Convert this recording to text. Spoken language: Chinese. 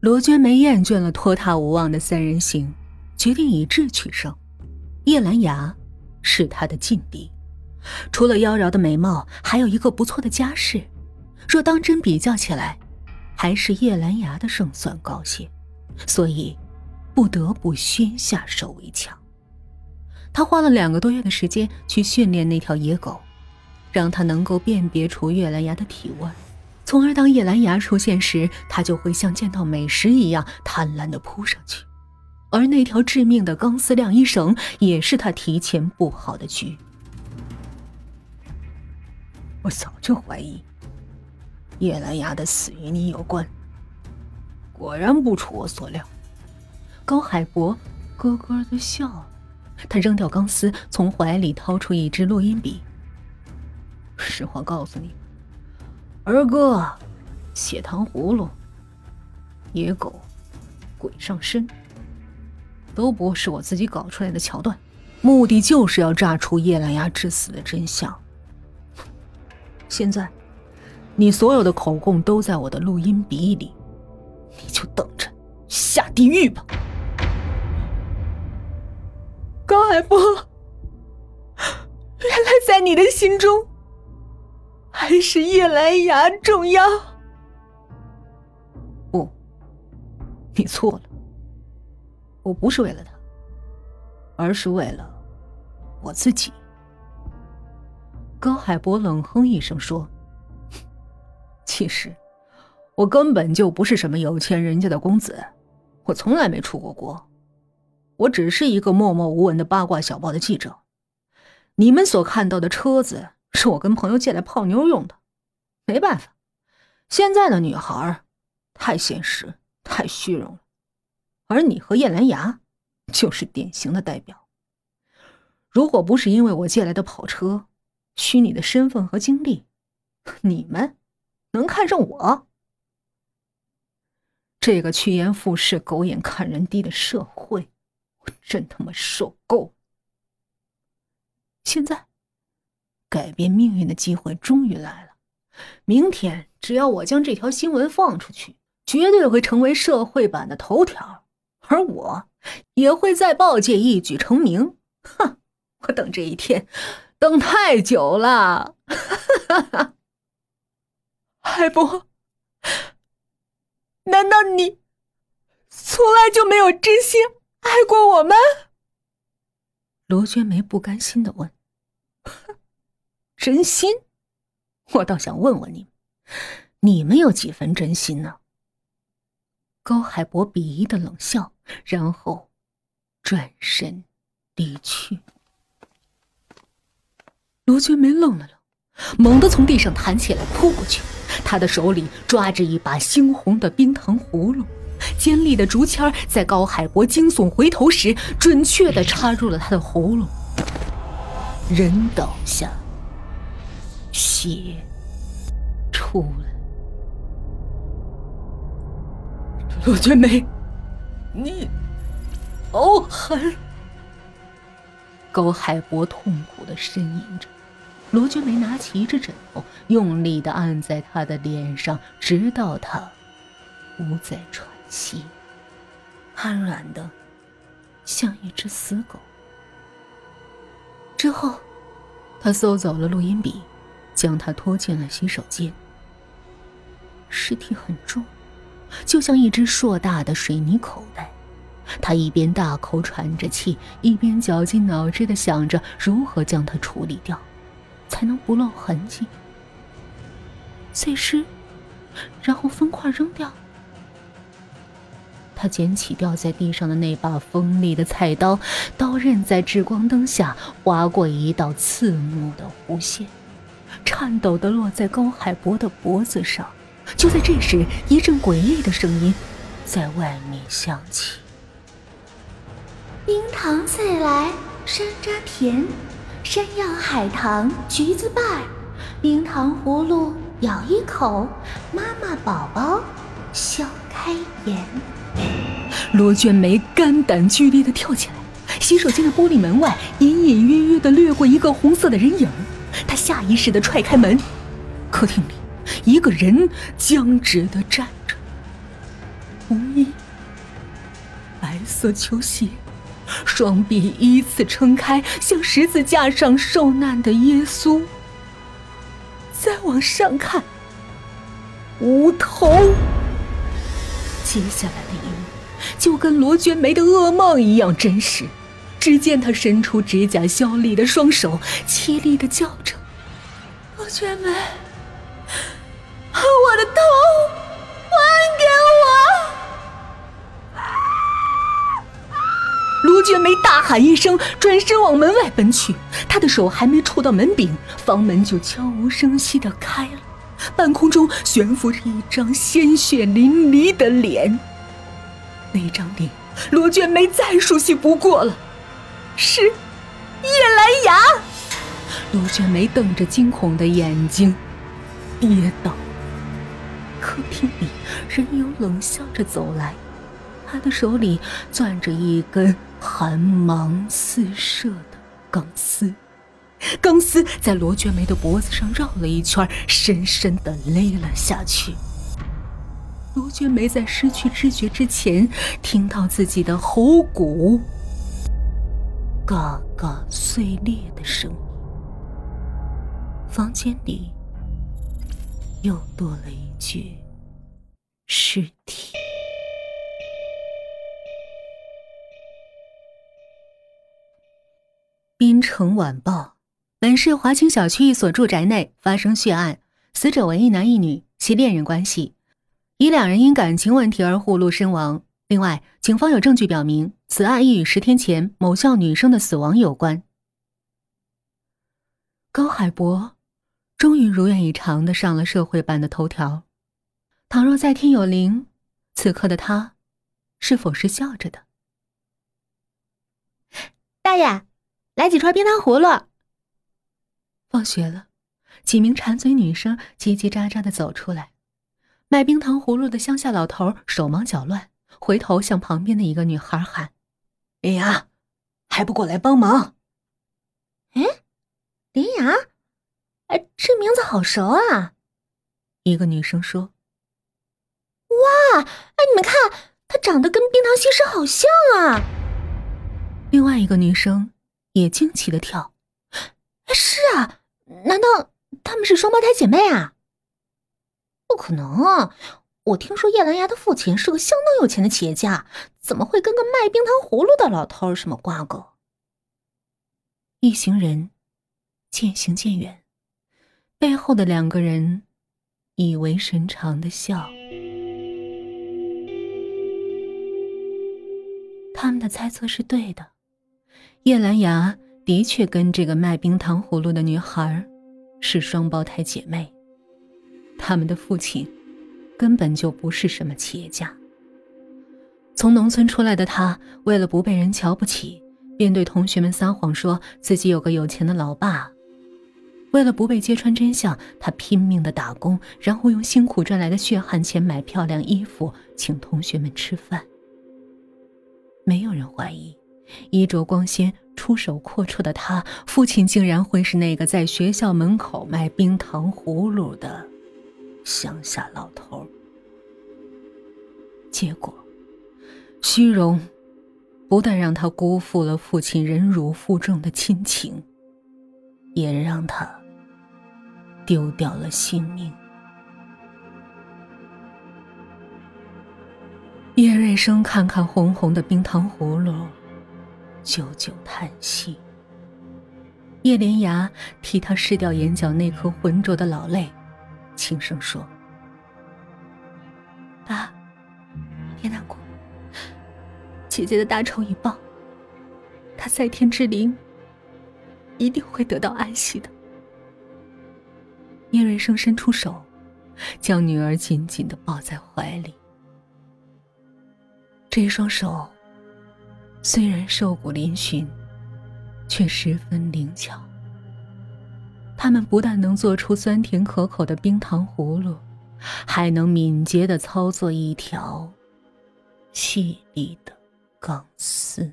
罗娟梅厌倦了拖沓无望的三人行，决定以智取胜。叶兰芽是她的劲敌，除了妖娆的美貌，还有一个不错的家世。若当真比较起来，还是叶兰芽的胜算高些，所以不得不先下手为强。他花了两个多月的时间去训练那条野狗，让它能够辨别出叶兰芽的体味。从而，当叶兰芽出现时，他就会像见到美食一样贪婪的扑上去。而那条致命的钢丝晾衣绳，也是他提前布好的局。我早就怀疑叶兰芽的死与你有关，果然不出我所料。高海博咯咯的笑，他扔掉钢丝，从怀里掏出一支录音笔。实话告诉你。儿歌，血糖葫芦，野狗，鬼上身，都不是我自己搞出来的桥段，目的就是要炸出叶兰芽致死的真相。现在，你所有的口供都在我的录音笔里，你就等着下地狱吧。高海波，原来在你的心中。还是叶兰芽重要？不，你错了。我不是为了他，而是为了我自己。高海博冷哼一声说：“其实，我根本就不是什么有钱人家的公子，我从来没出过国，我只是一个默默无闻的八卦小报的记者。你们所看到的车子。”是我跟朋友借来泡妞用的，没办法，现在的女孩太现实、太虚荣了，而你和叶兰芽就是典型的代表。如果不是因为我借来的跑车、虚拟的身份和经历，你们能看上我？这个趋炎附势、狗眼看人低的社会，我真他妈受够了。现在。改变命运的机会终于来了。明天，只要我将这条新闻放出去，绝对会成为社会版的头条，而我也会在报界一举成名。哼，我等这一天等太久了。海波，难道你从来就没有真心爱过我们？罗娟梅不甘心的问。真心，我倒想问问你们，你们有几分真心呢？高海博鄙夷的冷笑，然后转身离去。罗娟梅愣了愣，猛地从地上弹起来扑过去，她的手里抓着一把猩红的冰糖葫芦，尖利的竹签在高海博惊悚回头时，准确的插入了他的喉咙，人倒下。血出来，罗娟梅，你好狠！高海波痛苦的呻吟着。罗娟梅拿起一只枕头，用力的按在他的脸上，直到他不再喘息，瘫软的像一只死狗。之后，他搜走了录音笔。将他拖进了洗手间。尸体很重，就像一只硕大的水泥口袋。他一边大口喘着气，一边绞尽脑汁的想着如何将它处理掉，才能不露痕迹。碎尸，然后分块扔掉。他捡起掉在地上的那把锋利的菜刀，刀刃在日光灯下划过一道刺目的弧线。颤抖的落在高海博的脖子上。就在这时，一阵诡异的声音在外面响起：“冰糖再来，山楂甜，山药海棠橘子瓣，冰糖葫芦咬一口，妈妈宝宝笑开颜。”罗娟梅肝胆俱裂的跳起来，洗手间的玻璃门外隐隐约约的掠过一个红色的人影。下意识的踹开门，客厅里，一个人僵直的站着。红衣，白色球鞋，双臂依次撑开，像十字架上受难的耶稣。再往上看，无头。接下来的一幕，就跟罗娟梅的噩梦一样真实。只见他伸出指甲削利的双手，凄厉的叫着：“罗娟梅，把我的头还给我！”罗娟梅大喊一声，转身往门外奔去。她的手还没触到门柄，房门就悄无声息的开了。半空中悬浮着一张鲜血淋漓的脸，那张脸，罗娟梅再熟悉不过了。是叶兰芽。罗娟梅瞪着惊恐的眼睛，跌倒。客厅里，人影冷笑着走来，他的手里攥着一根寒芒四射的钢丝，钢丝在罗娟梅的脖子上绕了一圈，深深的勒了下去。罗娟梅在失去知觉之前，听到自己的喉骨。嘎嘎碎裂的声音，房间里又多了一具尸体。滨城晚报：本市华清小区一所住宅内发生血案，死者为一男一女，系恋人关系，疑两人因感情问题而互路身亡。另外，警方有证据表明，此案亦与十天前某校女生的死亡有关。高海博终于如愿以偿的上了社会版的头条。倘若在天有灵，此刻的他是否是笑着的？大爷，来几串冰糖葫芦。放学了，几名馋嘴女生叽叽喳喳的走出来，卖冰糖葫芦的乡下老头手忙脚乱。回头向旁边的一个女孩喊：“林雅，还不过来帮忙？”哎，林雅，哎，这名字好熟啊！一个女生说：“哇，哎，你们看，她长得跟冰糖西施好像啊！”另外一个女生也惊奇的跳：“是啊，难道她们是双胞胎姐妹啊？不可能啊！”我听说叶兰芽的父亲是个相当有钱的企业家，怎么会跟个卖冰糖葫芦的老头什么瓜葛？一行人渐行渐远，背后的两个人意味深长的笑。他们的猜测是对的，叶兰芽的确跟这个卖冰糖葫芦的女孩是双胞胎姐妹，他们的父亲。根本就不是什么企业家。从农村出来的他，为了不被人瞧不起，便对同学们撒谎说自己有个有钱的老爸。为了不被揭穿真相，他拼命的打工，然后用辛苦赚来的血汗钱买漂亮衣服，请同学们吃饭。没有人怀疑，衣着光鲜、出手阔绰的他，父亲竟然会是那个在学校门口卖冰糖葫芦的。乡下老头，结果，虚荣不但让他辜负了父亲忍辱负重的亲情，也让他丢掉了性命。叶瑞生看看红红的冰糖葫芦，久久叹息。叶莲芽替他拭掉眼角那颗浑浊的老泪。轻声说：“爸，别难过。姐姐的大仇已报，她在天之灵一定会得到安息的。”叶瑞生伸出手，将女儿紧紧的抱在怀里。这一双手虽然瘦骨嶙峋，却十分灵巧。他们不但能做出酸甜可口的冰糖葫芦，还能敏捷的操作一条细腻的钢丝。